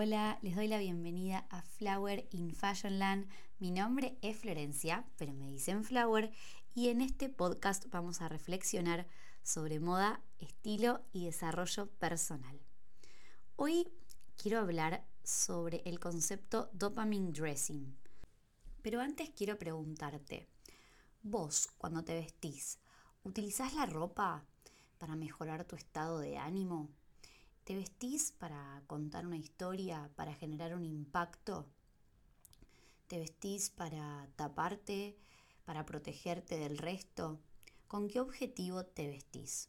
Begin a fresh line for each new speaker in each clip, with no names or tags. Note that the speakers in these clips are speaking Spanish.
hola, les doy la bienvenida a Flower in Fashionland. Mi nombre es Florencia, pero me dicen Flower, y en este podcast vamos a reflexionar sobre moda, estilo y desarrollo personal. Hoy quiero hablar sobre el concepto dopamine dressing. Pero antes quiero preguntarte, vos cuando te vestís, ¿utilizás la ropa para mejorar tu estado de ánimo? ¿Te vestís para contar una historia, para generar un impacto? ¿Te vestís para taparte, para protegerte del resto? ¿Con qué objetivo te vestís?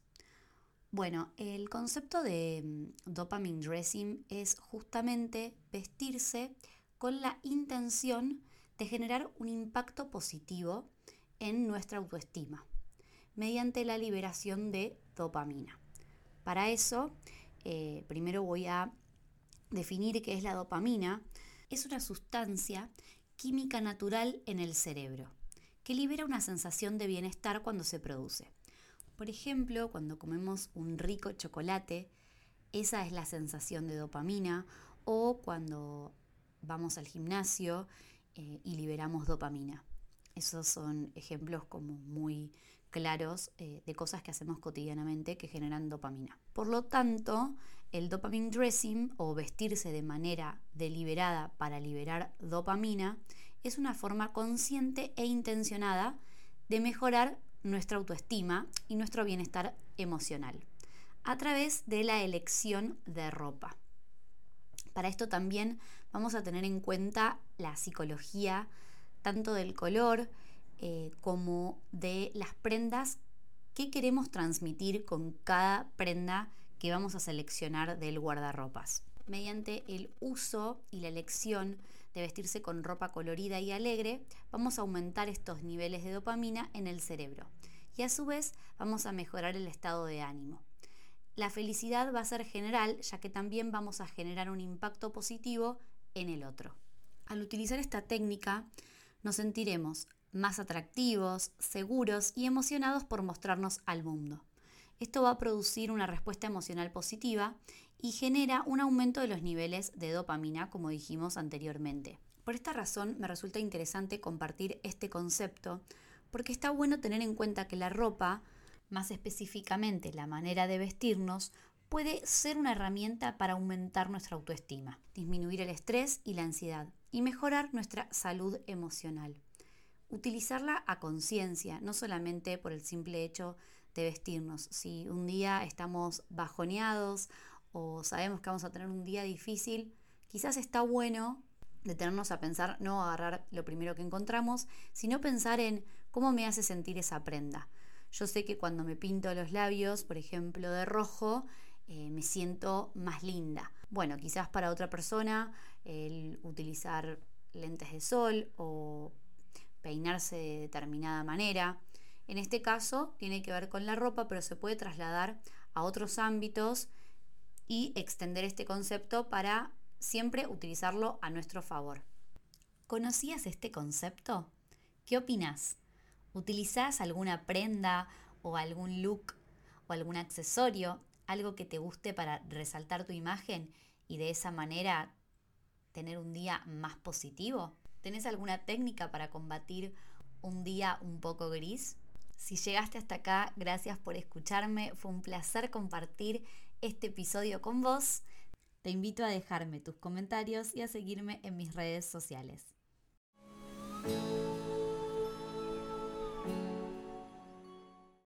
Bueno, el concepto de mm, dopamine dressing es justamente vestirse con la intención de generar un impacto positivo en nuestra autoestima mediante la liberación de dopamina. Para eso eh, primero voy a definir qué es la dopamina. Es una sustancia química natural en el cerebro que libera una sensación de bienestar cuando se produce. Por ejemplo, cuando comemos un rico chocolate, esa es la sensación de dopamina, o cuando vamos al gimnasio eh, y liberamos dopamina. Esos son ejemplos como muy claros eh, de cosas que hacemos cotidianamente que generan dopamina. Por lo tanto, el dopamine dressing o vestirse de manera deliberada para liberar dopamina es una forma consciente e intencionada de mejorar nuestra autoestima y nuestro bienestar emocional a través de la elección de ropa. Para esto también vamos a tener en cuenta la psicología tanto del color eh, como de las prendas que queremos transmitir con cada prenda que vamos a seleccionar del guardarropas. Mediante el uso y la elección de vestirse con ropa colorida y alegre, vamos a aumentar estos niveles de dopamina en el cerebro y a su vez vamos a mejorar el estado de ánimo. La felicidad va a ser general ya que también vamos a generar un impacto positivo en el otro. Al utilizar esta técnica nos sentiremos más atractivos, seguros y emocionados por mostrarnos al mundo. Esto va a producir una respuesta emocional positiva y genera un aumento de los niveles de dopamina, como dijimos anteriormente. Por esta razón me resulta interesante compartir este concepto porque está bueno tener en cuenta que la ropa, más específicamente la manera de vestirnos, puede ser una herramienta para aumentar nuestra autoestima, disminuir el estrés y la ansiedad y mejorar nuestra salud emocional utilizarla a conciencia, no solamente por el simple hecho de vestirnos. Si un día estamos bajoneados o sabemos que vamos a tener un día difícil, quizás está bueno detenernos a pensar, no agarrar lo primero que encontramos, sino pensar en cómo me hace sentir esa prenda. Yo sé que cuando me pinto los labios, por ejemplo, de rojo, eh, me siento más linda. Bueno, quizás para otra persona el utilizar lentes de sol o peinarse de determinada manera. En este caso tiene que ver con la ropa, pero se puede trasladar a otros ámbitos y extender este concepto para siempre utilizarlo a nuestro favor. ¿Conocías este concepto? ¿Qué opinas? ¿Utilizás alguna prenda o algún look o algún accesorio, algo que te guste para resaltar tu imagen y de esa manera tener un día más positivo? ¿Tenés alguna técnica para combatir un día un poco gris? Si llegaste hasta acá, gracias por escucharme. Fue un placer compartir este episodio con vos. Te invito a dejarme tus comentarios y a seguirme en mis redes sociales.